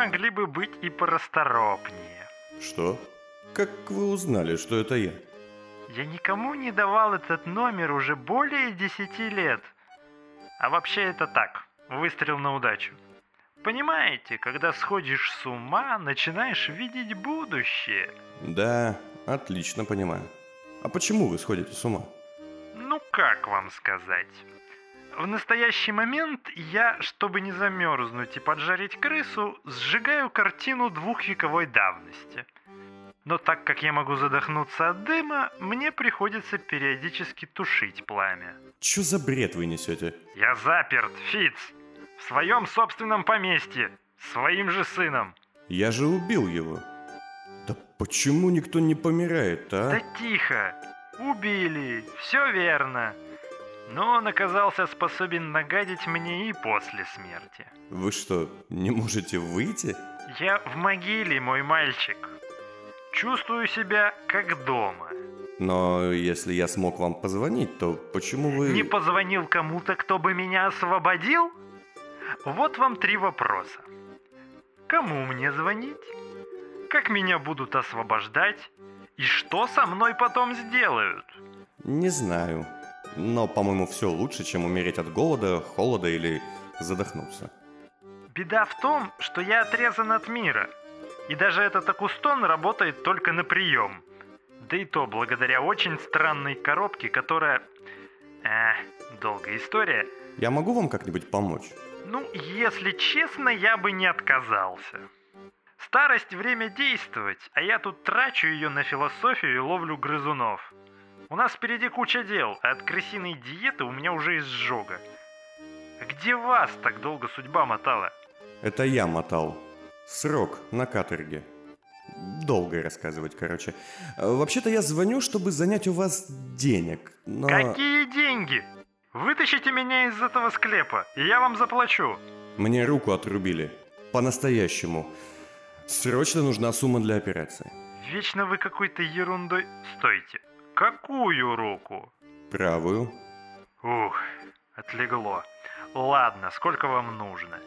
могли бы быть и порасторопнее. Что? Как вы узнали, что это я? Я никому не давал этот номер уже более десяти лет. А вообще это так, выстрел на удачу. Понимаете, когда сходишь с ума, начинаешь видеть будущее. Да, отлично понимаю. А почему вы сходите с ума? Ну как вам сказать? В настоящий момент я, чтобы не замерзнуть и поджарить крысу, сжигаю картину двухвековой давности. Но так как я могу задохнуться от дыма, мне приходится периодически тушить пламя. Чё за бред вы несете? Я заперт, Фиц, в своем собственном поместье, своим же сыном. Я же убил его. Да почему никто не помирает, а? Да тихо, убили, все верно. Но он оказался способен нагадить мне и после смерти. Вы что, не можете выйти? Я в могиле, мой мальчик. Чувствую себя как дома. Но если я смог вам позвонить, то почему вы... Не позвонил кому-то, кто бы меня освободил? Вот вам три вопроса. Кому мне звонить? Как меня будут освобождать? И что со мной потом сделают? Не знаю. Но, по-моему, все лучше, чем умереть от голода, холода или задохнуться. Беда в том, что я отрезан от мира. И даже этот акустон работает только на прием. Да и то благодаря очень странной коробке, которая... Э, долгая история. Я могу вам как-нибудь помочь? Ну, если честно, я бы не отказался. Старость – время действовать, а я тут трачу ее на философию и ловлю грызунов. У нас впереди куча дел, а от крысиной диеты у меня уже изжога. Где вас так долго судьба мотала? Это я мотал. Срок на каторге. Долго рассказывать, короче. Вообще-то я звоню, чтобы занять у вас денег, но... Какие деньги? Вытащите меня из этого склепа, и я вам заплачу. Мне руку отрубили. По-настоящему. Срочно нужна сумма для операции. Вечно вы какой-то ерундой... Стойте. Какую руку? Правую. Ух, отлегло. Ладно, сколько вам нужно?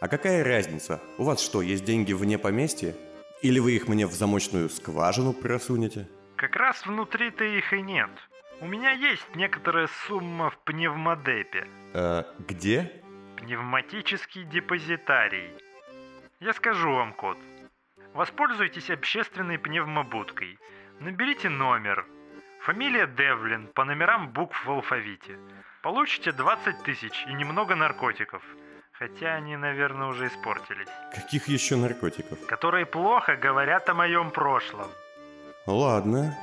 А какая разница? У вас что, есть деньги вне поместья? Или вы их мне в замочную скважину просунете? Как раз внутри-то их и нет. У меня есть некоторая сумма в пневмодепе. Э, где? Пневматический депозитарий. Я скажу вам код. Воспользуйтесь общественной пневмобудкой. Наберите номер. Фамилия Девлин по номерам букв в алфавите. Получите 20 тысяч и немного наркотиков. Хотя они, наверное, уже испортились. Каких еще наркотиков? Которые плохо говорят о моем прошлом. Ладно.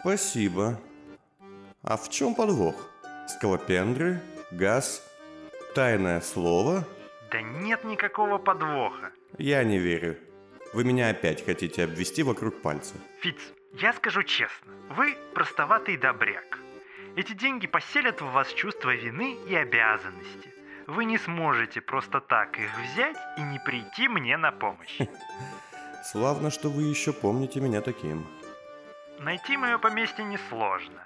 Спасибо. А в чем подвох? Скалопендры? Газ? Тайное слово? Да нет никакого подвоха. Я не верю. Вы меня опять хотите обвести вокруг пальца. Фиц, я скажу честно, вы простоватый добряк. Эти деньги поселят в вас чувство вины и обязанности. Вы не сможете просто так их взять и не прийти мне на помощь. Славно, что вы еще помните меня таким. Найти мое поместье несложно.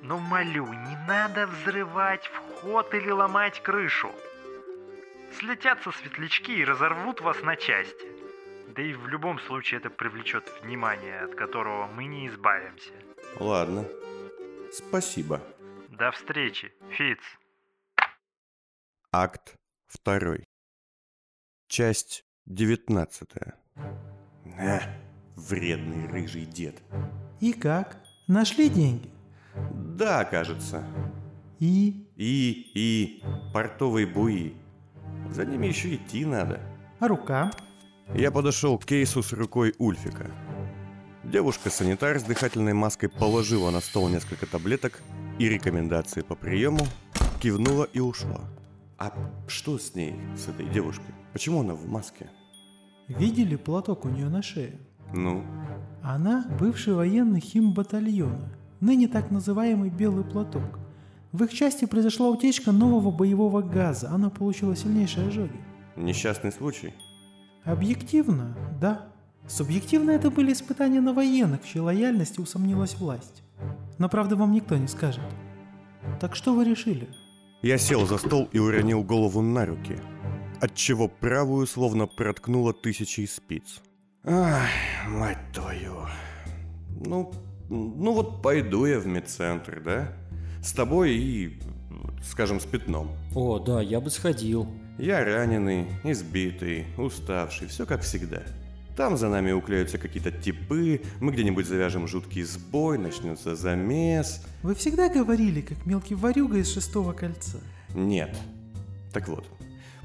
Но молю, не надо взрывать вход или ломать крышу. Слетятся светлячки и разорвут вас на части. Да и в любом случае это привлечет внимание, от которого мы не избавимся. Ладно. Спасибо. До встречи, Фиц. Акт 2. Часть 19. А, вредный рыжий дед. И как? Нашли деньги? Да, кажется. И? И, и, портовые буи. За ними еще идти надо. А рука? Я подошел к кейсу с рукой Ульфика. Девушка-санитар с дыхательной маской положила на стол несколько таблеток и рекомендации по приему, кивнула и ушла. А что с ней, с этой девушкой? Почему она в маске? Видели платок у нее на шее? Ну, Она бывший военный химбатальона, ныне так называемый белый платок. В их части произошла утечка нового боевого газа, она получила сильнейшие ожоги. несчастный случай. Объективно, да. Субъективно это были испытания на военных, в чьей лояльности усомнилась власть. Но правда вам никто не скажет. Так что вы решили? Я сел за стол и уронил голову на руки. отчего правую словно проткнуло тысячей спиц. Ах, мать твою. Ну, ну вот пойду я в медцентр, да? С тобой и, скажем, с пятном. О, да, я бы сходил. Я раненый, избитый, уставший, все как всегда. Там за нами уклеются какие-то типы, мы где-нибудь завяжем жуткий сбой, начнется замес. Вы всегда говорили, как мелкий ворюга из шестого кольца. Нет. Так вот,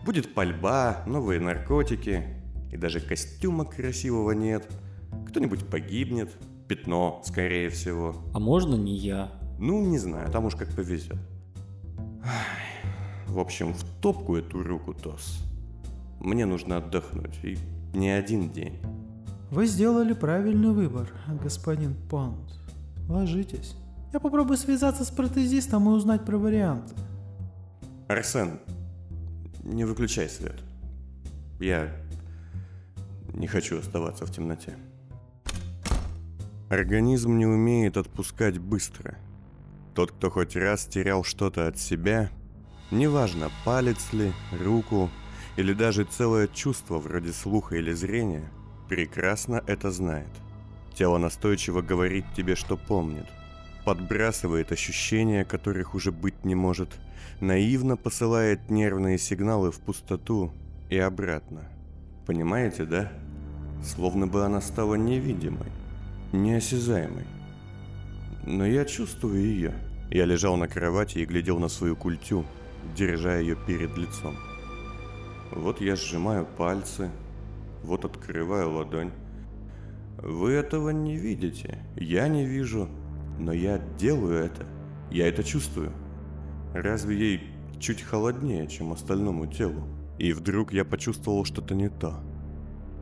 будет пальба, новые наркотики, и даже костюма красивого нет. Кто-нибудь погибнет, пятно, скорее всего. А можно не я? Ну, не знаю, там уж как повезет. В общем, в топку эту руку, Тос. Мне нужно отдохнуть, и не один день. Вы сделали правильный выбор, господин Паунд. Ложитесь. Я попробую связаться с протезистом и узнать про варианты. Арсен, не выключай свет. Я не хочу оставаться в темноте. Организм не умеет отпускать быстро. Тот, кто хоть раз терял что-то от себя, неважно, палец ли, руку или даже целое чувство вроде слуха или зрения, прекрасно это знает. Тело настойчиво говорит тебе, что помнит. Подбрасывает ощущения, которых уже быть не может. Наивно посылает нервные сигналы в пустоту и обратно. Понимаете, да? Словно бы она стала невидимой, неосязаемой. Но я чувствую ее. Я лежал на кровати и глядел на свою культю, держа ее перед лицом. Вот я сжимаю пальцы, вот открываю ладонь. Вы этого не видите, я не вижу, но я делаю это, я это чувствую. Разве ей чуть холоднее, чем остальному телу? И вдруг я почувствовал что-то не то.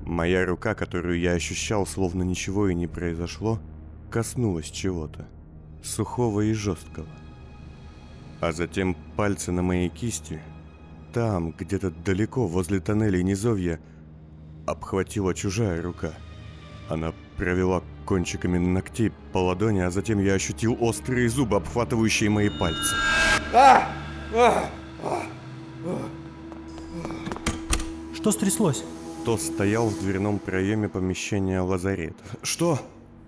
Моя рука, которую я ощущал, словно ничего и не произошло, коснулась чего-то. Сухого и жесткого. А затем пальцы на моей кисти – там, где-то далеко, возле тоннелей низовья, обхватила чужая рука. Она провела кончиками ногтей по ладони, а затем я ощутил острые зубы, обхватывающие мои пальцы. Что стряслось? То стоял в дверном проеме помещения лазарет. Что?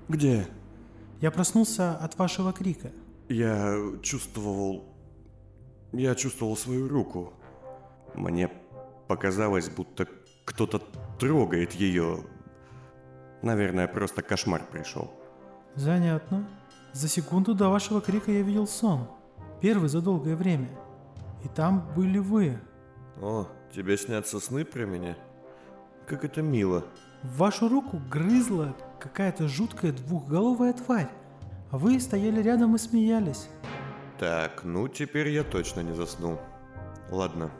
Где? Я проснулся от вашего крика. Я чувствовал... Я чувствовал свою руку. Мне показалось, будто кто-то трогает ее. Наверное, просто кошмар пришел. Занятно. За секунду до вашего крика я видел сон. Первый за долгое время. И там были вы. О, тебе снятся сны про меня? Как это мило. В вашу руку грызла какая-то жуткая двухголовая тварь. А вы стояли рядом и смеялись. Так, ну теперь я точно не заснул. Ладно,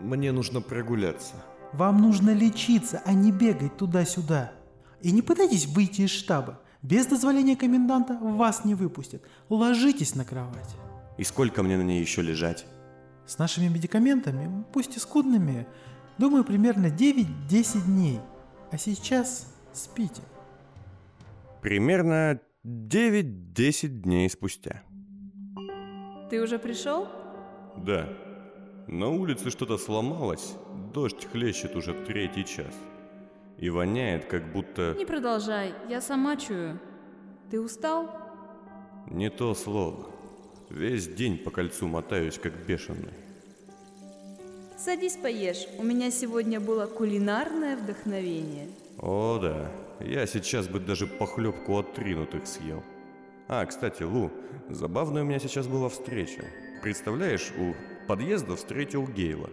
мне нужно прогуляться. Вам нужно лечиться, а не бегать туда-сюда. И не пытайтесь выйти из штаба. Без дозволения коменданта вас не выпустят. Ложитесь на кровать. И сколько мне на ней еще лежать? С нашими медикаментами, пусть и скудными, думаю, примерно 9-10 дней. А сейчас спите. Примерно 9-10 дней спустя. Ты уже пришел? Да. На улице что-то сломалось, дождь хлещет уже третий час. И воняет, как будто... Не продолжай, я сама чую. Ты устал? Не то слово. Весь день по кольцу мотаюсь, как бешеный. Садись поешь, у меня сегодня было кулинарное вдохновение. О да, я сейчас бы даже похлебку от тринутых съел. А, кстати, Лу, забавная у меня сейчас была встреча. Представляешь, у подъезда встретил Гейла.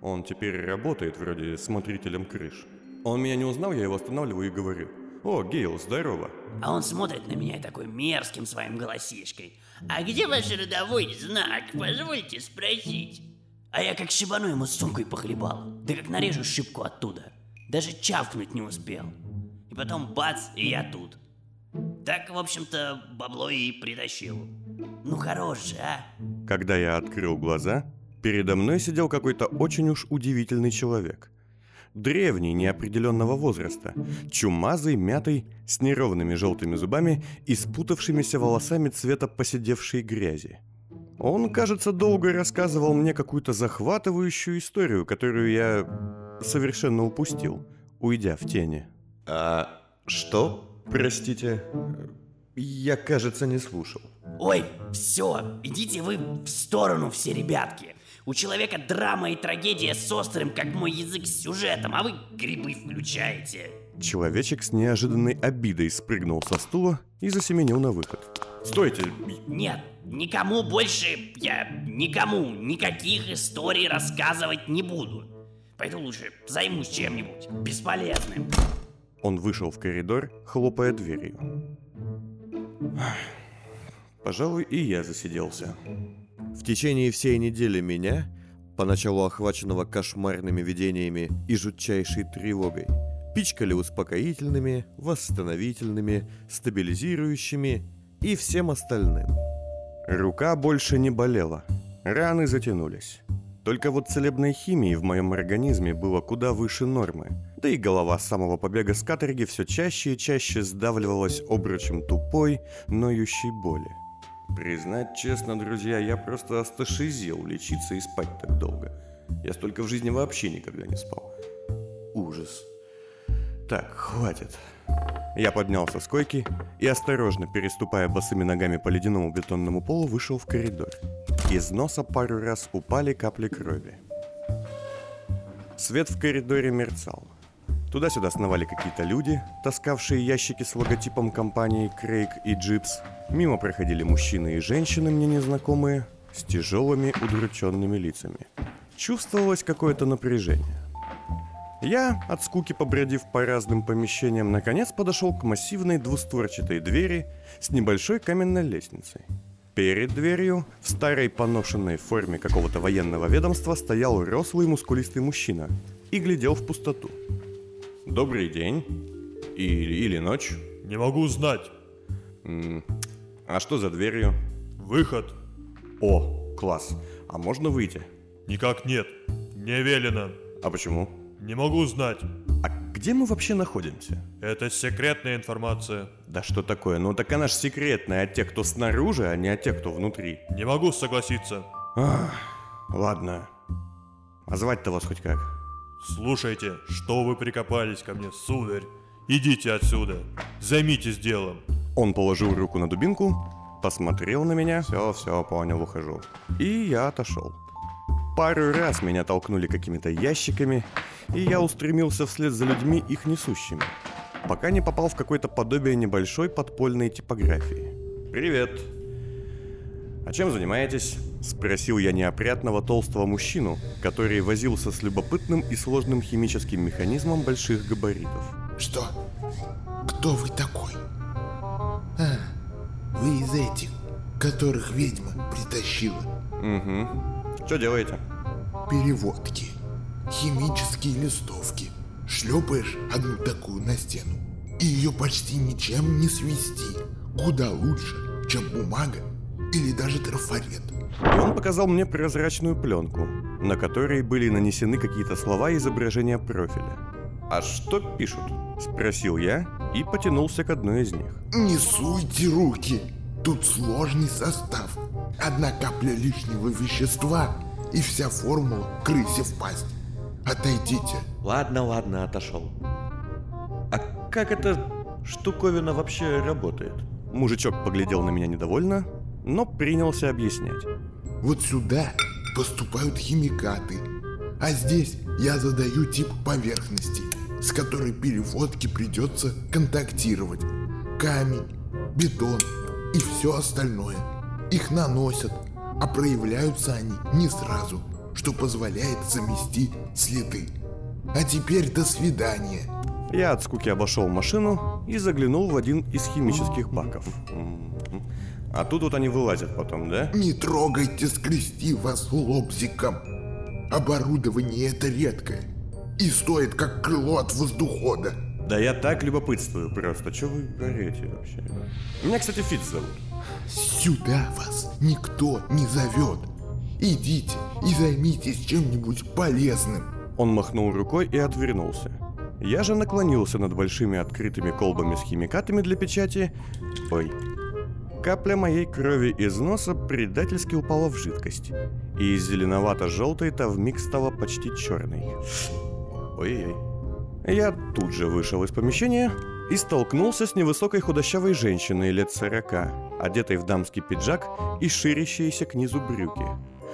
Он теперь работает вроде смотрителем крыш. Он меня не узнал, я его останавливаю и говорю. «О, Гейл, здорово!» А он смотрит на меня такой мерзким своим голосишкой. «А где ваш родовой знак? Позвольте спросить». А я как шибану ему сумкой похлебал. Да как нарежу шибку оттуда. Даже чавкнуть не успел. И потом бац, и я тут. Так, в общем-то, бабло и притащил. Ну хорош же, а? Когда я открыл глаза, передо мной сидел какой-то очень уж удивительный человек. Древний, неопределенного возраста, чумазый, мятый, с неровными желтыми зубами и спутавшимися волосами цвета поседевшей грязи. Он, кажется, долго рассказывал мне какую-то захватывающую историю, которую я совершенно упустил, уйдя в тени. А что? Простите, я, кажется, не слушал. Ой, все, идите вы в сторону все, ребятки. У человека драма и трагедия с острым, как мой язык, сюжетом, а вы грибы включаете. Человечек с неожиданной обидой спрыгнул со стула и засеменил на выход. «Стойте!» Нет, никому больше я никому никаких историй рассказывать не буду. Пойду лучше займусь чем-нибудь бесполезным. Он вышел в коридор, хлопая дверью. Пожалуй, и я засиделся. В течение всей недели меня, поначалу охваченного кошмарными видениями и жутчайшей тревогой, пичкали успокоительными, восстановительными, стабилизирующими и всем остальным. Рука больше не болела, раны затянулись. Только вот целебной химии в моем организме было куда выше нормы, да и голова с самого побега с каторги все чаще и чаще сдавливалась обручем тупой, ноющей боли. Признать честно, друзья, я просто асташизил лечиться и спать так долго. Я столько в жизни вообще никогда не спал. Ужас. Так, хватит. Я поднялся с койки и, осторожно переступая босыми ногами по ледяному бетонному полу, вышел в коридор. Из носа пару раз упали капли крови. Свет в коридоре мерцал. Туда-сюда сновали какие-то люди, таскавшие ящики с логотипом компании Крейг и Джипс. Мимо проходили мужчины и женщины, мне незнакомые, с тяжелыми удрученными лицами. Чувствовалось какое-то напряжение. Я, от скуки побродив по разным помещениям, наконец подошел к массивной двустворчатой двери с небольшой каменной лестницей. Перед дверью, в старой поношенной форме какого-то военного ведомства, стоял рослый мускулистый мужчина и глядел в пустоту. Добрый день. Или, или ночь. Не могу знать. М, А что за дверью? Выход? О, класс. А можно выйти? Никак нет. Не велено. А почему? Не могу знать. А где мы вообще находимся? Это секретная информация. Да что такое? Ну так она ж секретная от тех, кто снаружи, а не от тех, кто внутри. Не могу согласиться. Ах, ладно. А звать-то вас хоть как? Слушайте, что вы прикопались ко мне, сударь? Идите отсюда. Займитесь делом. Он положил руку на дубинку, посмотрел на меня. Все, все, понял, ухожу. И я отошел. Пару раз меня толкнули какими-то ящиками, и я устремился вслед за людьми, их несущими, пока не попал в какое-то подобие небольшой подпольной типографии. «Привет!» «А чем занимаетесь?» – спросил я неопрятного толстого мужчину, который возился с любопытным и сложным химическим механизмом больших габаритов. Что? Кто вы такой? А, вы из этих, которых ведьма притащила. «Угу. Что делаете?» Переводки. Химические листовки. Шлепаешь одну такую на стену. И ее почти ничем не свести. Куда лучше, чем бумага или даже трафарет. И он показал мне прозрачную пленку, на которой были нанесены какие-то слова и изображения профиля. «А что пишут?» – спросил я и потянулся к одной из них. Не суйте руки. Тут сложный состав. Одна капля лишнего вещества и вся формула крысе в пасть. Отойдите. Ладно, ладно, отошел. А как эта штуковина вообще работает? Мужичок поглядел на меня недовольно, но принялся объяснять. Вот сюда поступают химикаты. А здесь я задаю тип поверхности, с которой переводке придется контактировать. Камень, бетон и все остальное. Их наносят, а проявляются они не сразу, что позволяет замести следы. А теперь до свидания. Я от скуки обошел машину и заглянул в один из химических баков. А тут вот они вылазят потом, да? Не трогайте скрести вас лобзиком. Оборудование это редкое и стоит как крыло от воздухода. Да я так любопытствую просто. Че вы орете вообще? Меня, кстати, Фиц зовут. Сюда вас никто не зовет. Идите и займитесь чем-нибудь полезным. Он махнул рукой и отвернулся. Я же наклонился над большими открытыми колбами с химикатами для печати. Ой. капля моей крови из носа предательски упала в жидкость. И из зеленовато-желтой та вмиг стала почти черной. Ой-ой. Я тут же вышел из помещения и столкнулся с невысокой худощавой женщиной лет сорока, одетой в дамский пиджак и ширящиеся к низу брюки,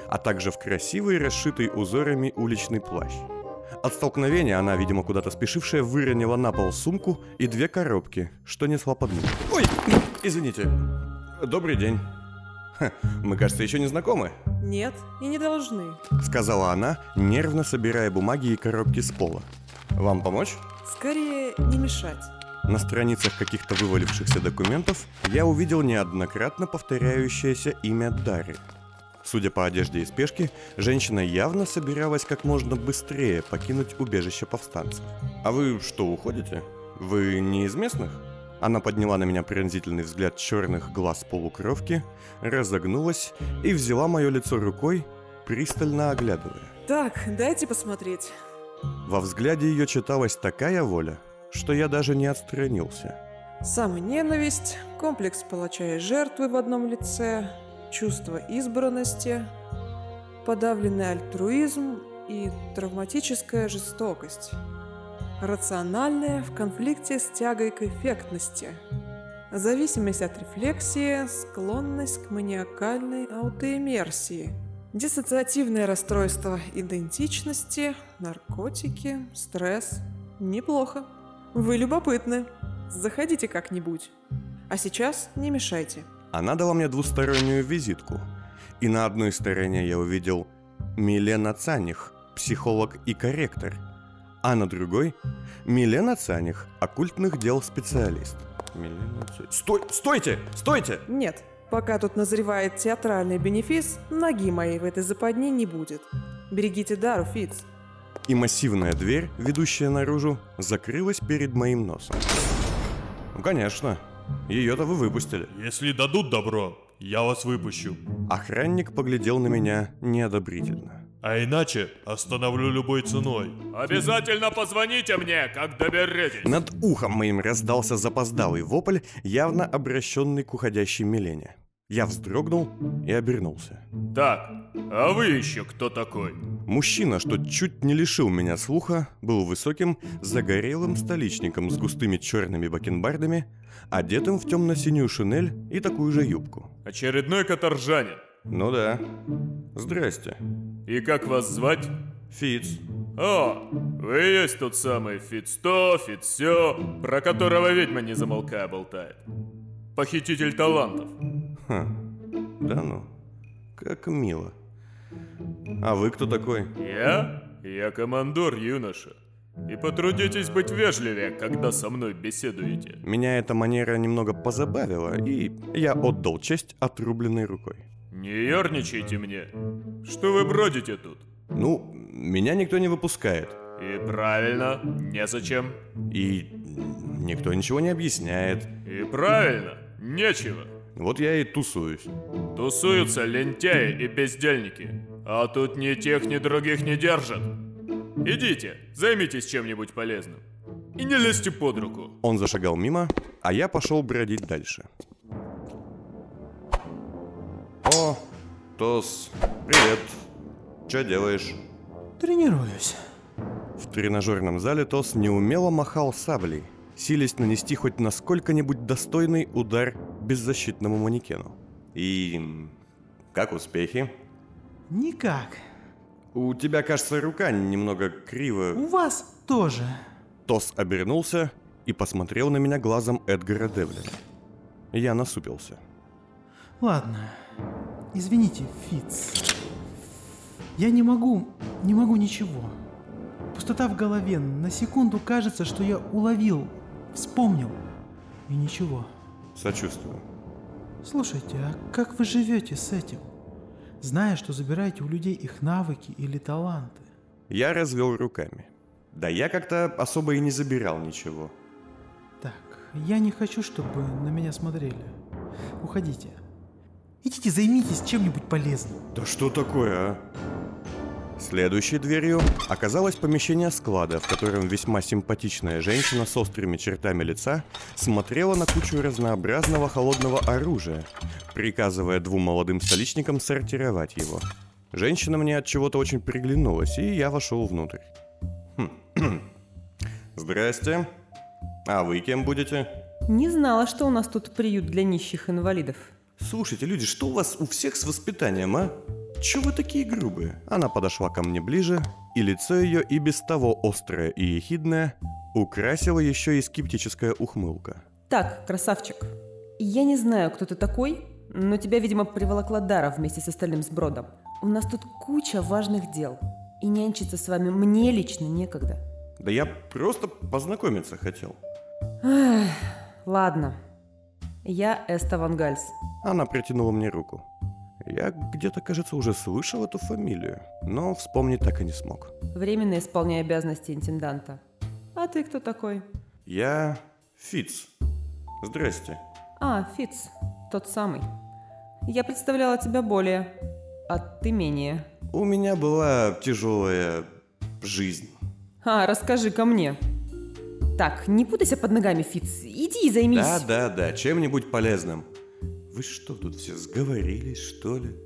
а также в красивый, расшитый узорами уличный плащ. От столкновения она, видимо, куда-то спешившая, выронила на пол сумку и две коробки, что несла под мышку. Ой, извините. Добрый день. Ха, мы, кажется, еще не знакомы, Нет, и не должны. сказала она, нервно собирая бумаги и коробки с пола. Вам помочь? Скорее, не мешать. На страницах каких-то вывалившихся документов я увидел неоднократно повторяющееся имя Дары. Судя по одежде и спешке, женщина явно собиралась как можно быстрее покинуть убежище повстанцев. «А вы что, уходите? Вы не из местных?» Она подняла на меня пронзительный взгляд черных глаз полукровки, разогнулась и взяла мое лицо рукой, пристально оглядывая. Так, дайте посмотреть. Во взгляде ее читалась такая воля, что я даже не отстранился. Самоненависть, комплекс палача и жертвы в одном лице, чувство избранности, подавленный альтруизм и травматическая жестокость. Рациональное в конфликте с тягой к эффектности. Зависимость от рефлексии, склонность к маниакальной аутоиммерсии. Диссоциативное расстройство идентичности, наркотики, стресс. Неплохо. Вы любопытны. Заходите как-нибудь. А сейчас не мешайте. Она дала мне двустороннюю визитку. И на одной стороне я увидел Милена Цаних, психолог и корректор. А на другой Милена Цаних, оккультных дел специалист. Милена Ца- Стой, стойте, стойте! Нет, пока тут назревает театральный бенефис, ноги моей в этой западне не будет. Берегите дару, Фиц. И массивная дверь, ведущая наружу, закрылась перед моим носом. Ну, конечно. Ее-то вы выпустили. Если дадут добро, я вас выпущу. Охранник поглядел на меня неодобрительно. А иначе остановлю любой ценой. Обязательно позвоните мне, как доберетесь. Над ухом моим раздался запоздалый вопль, явно обращенный к уходящей Милене. Я вздрогнул и обернулся. Так, а вы еще кто такой? Мужчина, что чуть не лишил меня слуха, был высоким, загорелым столичником с густыми черными бакенбардами, одетым в темно-синюю шинель и такую же юбку. Очередной каторжанин. Ну да. Здрасте. И как вас звать? Фиц. О, вы есть тот самый Фиц то, Фиц сё, про которого ведьма не замолкая болтает. Похититель талантов. Ха. Да ну. Как мило. А вы кто такой? Я? Я командор, юноша. И потрудитесь быть вежливее, когда со мной беседуете. Меня эта манера немного позабавила, и я отдал честь отрубленной рукой. Не ерничайте мне. Что вы бродите тут? Ну, меня никто не выпускает. И правильно, незачем. И никто ничего не объясняет. И правильно, нечего. Вот я и тусуюсь. Тусуются лентяи и бездельники. А тут ни тех, ни других не держат. Идите, займитесь чем-нибудь полезным. И не лезьте под руку. Он зашагал мимо, а я пошел бродить дальше. О, Тос, привет. Что делаешь? Тренируюсь. В тренажерном зале Тос неумело махал саблей, силясь нанести хоть на сколько-нибудь достойный удар беззащитному манекену. И как успехи? Никак. У тебя, кажется, рука немного криво. У вас тоже. Тос обернулся и посмотрел на меня глазом Эдгара Девлина. Я насупился. Ладно. Извините, Фиц. Я не могу, не могу ничего. Пустота в голове. На секунду кажется, что я уловил, вспомнил. И ничего. Сочувствую. Слушайте, а как вы живете с этим? Зная, что забираете у людей их навыки или таланты. Я развел руками. Да я как-то особо и не забирал ничего. Так, я не хочу, чтобы на меня смотрели. Уходите. Идите займитесь чем-нибудь полезным. Да что такое, а? Следующей дверью оказалось помещение склада, в котором весьма симпатичная женщина с острыми чертами лица смотрела на кучу разнообразного холодного оружия, приказывая двум молодым столичникам сортировать его. Женщина мне от чего-то очень приглянулась, и я вошел внутрь. Хм. Здрасте. А вы кем будете? Не знала, что у нас тут приют для нищих инвалидов. Слушайте, люди, что у вас у всех с воспитанием, а? Чё вы такие грубые? Она подошла ко мне ближе, и лицо ее и без того острое и ехидное украсила еще и скептическая ухмылка. Так, красавчик, я не знаю, кто ты такой, но тебя, видимо, приволокла Дара вместе с остальным сбродом. У нас тут куча важных дел, и нянчиться с вами мне лично некогда. Да я просто познакомиться хотел. Эх, ладно. Я Эста Ван Гальс. Она протянула мне руку. Я где-то, кажется, уже слышал эту фамилию, но вспомнить так и не смог. Временно исполняю обязанности интенданта. А ты кто такой? Я Фиц. Здрасте. А, Фиц, тот самый. Я представляла тебя более, а ты менее. У меня была тяжелая жизнь. А, расскажи ко мне. Так, не путайся под ногами, Фиц. Иди и займись. Да, да, да, чем-нибудь полезным. Вы что, тут все сговорились, что ли?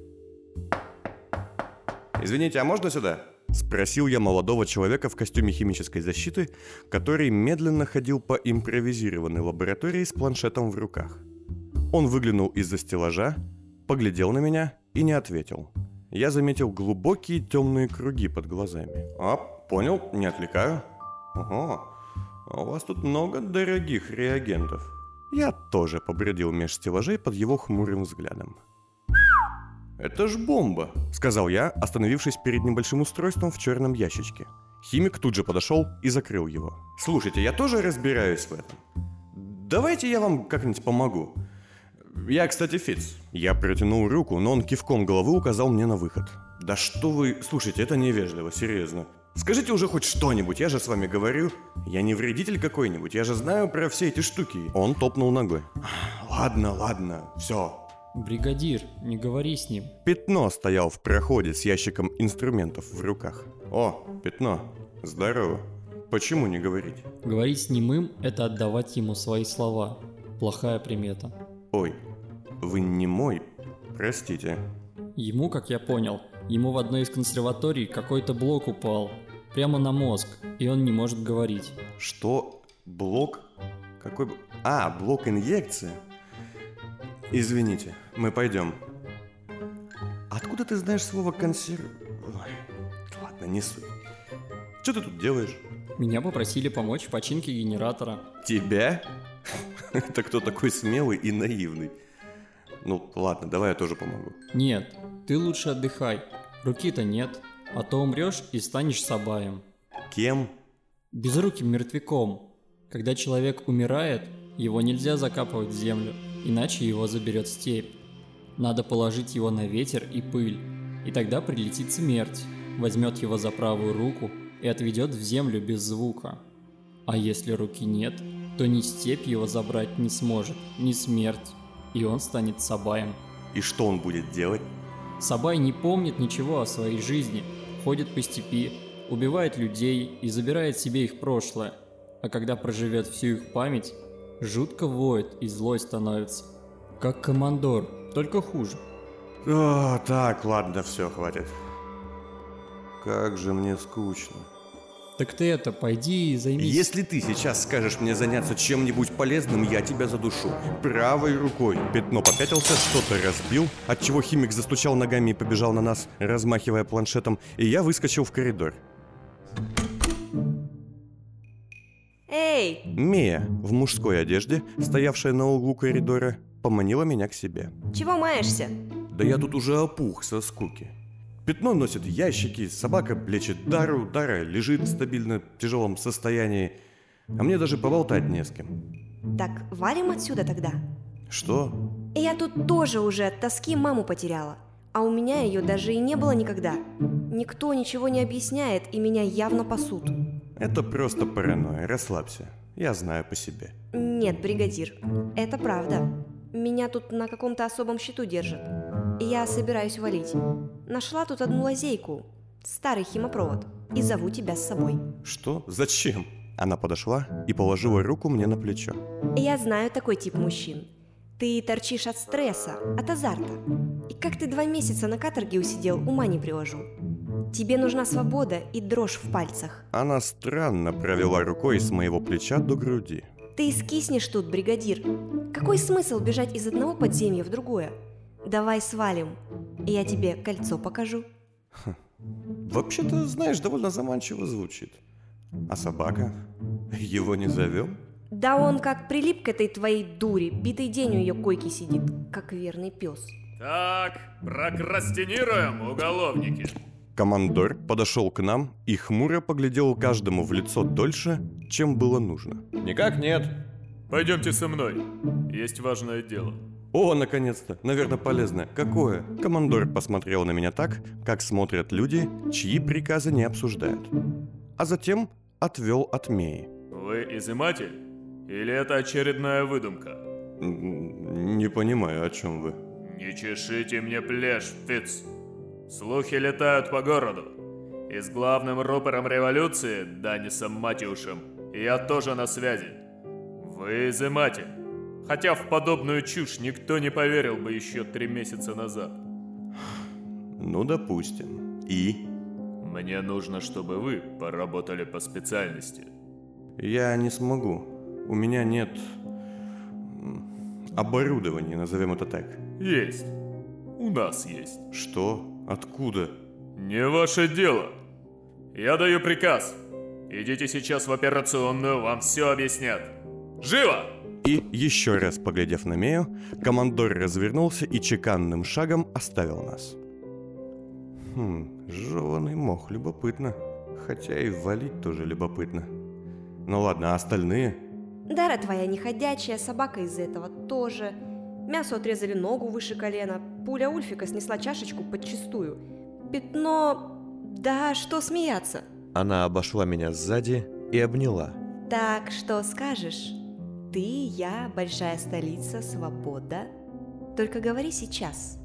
Извините, а можно сюда? Спросил я молодого человека в костюме химической защиты, который медленно ходил по импровизированной лаборатории с планшетом в руках. Он выглянул из-за стеллажа, поглядел на меня и не ответил. Я заметил глубокие темные круги под глазами. А, понял, не отвлекаю. Ого, а у вас тут много дорогих реагентов. Я тоже побредил меж стеллажей под его хмурым взглядом. «Это ж бомба!» — сказал я, остановившись перед небольшим устройством в черном ящичке. Химик тут же подошел и закрыл его. «Слушайте, я тоже разбираюсь в этом. Давайте я вам как-нибудь помогу. Я, кстати, Фиц». Я протянул руку, но он кивком головы указал мне на выход. «Да что вы... Слушайте, это невежливо, серьезно. Скажите уже хоть что-нибудь, я же с вами говорю. Я не вредитель какой-нибудь, я же знаю про все эти штуки. Он топнул ногой. Ладно, ладно, все. Бригадир, не говори с ним. Пятно стоял в проходе с ящиком инструментов в руках. О, Пятно, здорово. Почему не говорить? Говорить с немым – это отдавать ему свои слова. Плохая примета. Ой, вы не мой, простите. Ему, как я понял, ему в одной из консерваторий какой-то блок упал. Прямо на мозг, и он не может говорить. Что? Блок? Какой... А, блок инъекции? Извините, мы пойдем. Откуда ты знаешь слово консерв... Ой, ладно, не суть. Что ты тут делаешь? Меня попросили помочь в починке генератора. Тебя? Это кто такой смелый и наивный? Ну, ладно, давай я тоже помогу. Нет, ты лучше отдыхай. Руки-то нет, а то умрешь и станешь сабаем. Кем? Безруким мертвяком. Когда человек умирает, его нельзя закапывать в землю, иначе его заберет степь. Надо положить его на ветер и пыль, и тогда прилетит смерть, возьмет его за правую руку и отведет в землю без звука. А если руки нет, то ни степь его забрать не сможет, ни смерть, и он станет сабаем. И что он будет делать? Сабай не помнит ничего о своей жизни, ходит по степи, убивает людей и забирает себе их прошлое. А когда проживет всю их память, жутко воет и злой становится. Как командор, только хуже. О, так, ладно, все, хватит. Как же мне скучно. Так ты это, пойди и займись. Если ты сейчас скажешь мне заняться чем-нибудь полезным, я тебя задушу. Правой рукой. Пятно попятился, что-то разбил, отчего химик застучал ногами и побежал на нас, размахивая планшетом, и я выскочил в коридор. Эй, Мия, в мужской одежде, стоявшая на углу коридора, поманила меня к себе. чего маешься? Да я тут уже опух со скуки. Пятно носит ящики, собака лечит Дару, Дара лежит стабильно в тяжелом состоянии, а мне даже поболтать не с кем. Так, валим отсюда тогда. Что? Я тут тоже уже от тоски маму потеряла. А у меня ее даже и не было никогда. Никто ничего не объясняет, и меня явно пасут. Это просто паранойя, расслабься. Я знаю по себе. Нет, бригадир, это правда. Меня тут на каком-то особом счету держат. Я собираюсь валить. Нашла тут одну лазейку. старый химопровод, и зову тебя с собой. Что? Зачем? Она подошла и положила руку мне на плечо. Я знаю такой тип мужчин. Ты торчишь от стресса, от азарта. И как ты два месяца на каторге усидел, ума не привожу. Тебе нужна свобода и дрожь в пальцах. Она странно провела рукой с моего плеча до груди. Ты скиснешь тут, бригадир. Какой смысл бежать из одного подземья в другое? Давай свалим, я тебе кольцо покажу. Вообще-то, знаешь, довольно заманчиво звучит. А собака? Его не зовем? Да он как прилип к этой твоей дуре, битый день у ее койки сидит, как верный пес. Так, прокрастинируем, уголовники. Командор подошел к нам и хмуро поглядел каждому в лицо дольше, чем было нужно. Никак нет. Пойдемте со мной. Есть важное дело. О, наконец-то! Наверное, полезное. Какое? Командор посмотрел на меня так, как смотрят люди, чьи приказы не обсуждают. А затем отвел от Меи. Вы изыматель? Или это очередная выдумка? Не понимаю, о чем вы. Не чешите мне плешь, Фиц. Слухи летают по городу. И с главным рупором революции, Данисом Матюшем, я тоже на связи. Вы изыматель. Хотя в подобную чушь никто не поверил бы еще три месяца назад. Ну, допустим. И? Мне нужно, чтобы вы поработали по специальности. Я не смогу. У меня нет оборудования, назовем это так. Есть. У нас есть. Что? Откуда? Не ваше дело. Я даю приказ. Идите сейчас в операционную, вам все объяснят. Живо! И, еще раз поглядев на Мею, командор развернулся и чеканным шагом оставил нас. Хм, жеванный мох, любопытно. Хотя и валить тоже любопытно. Ну ладно, а остальные? Дара твоя неходячая, собака из этого тоже. Мясу отрезали ногу выше колена, пуля Ульфика снесла чашечку подчистую. Пятно... Да что смеяться? Она обошла меня сзади и обняла. Так, что скажешь? Ты, я, большая столица, свобода. Только говори сейчас.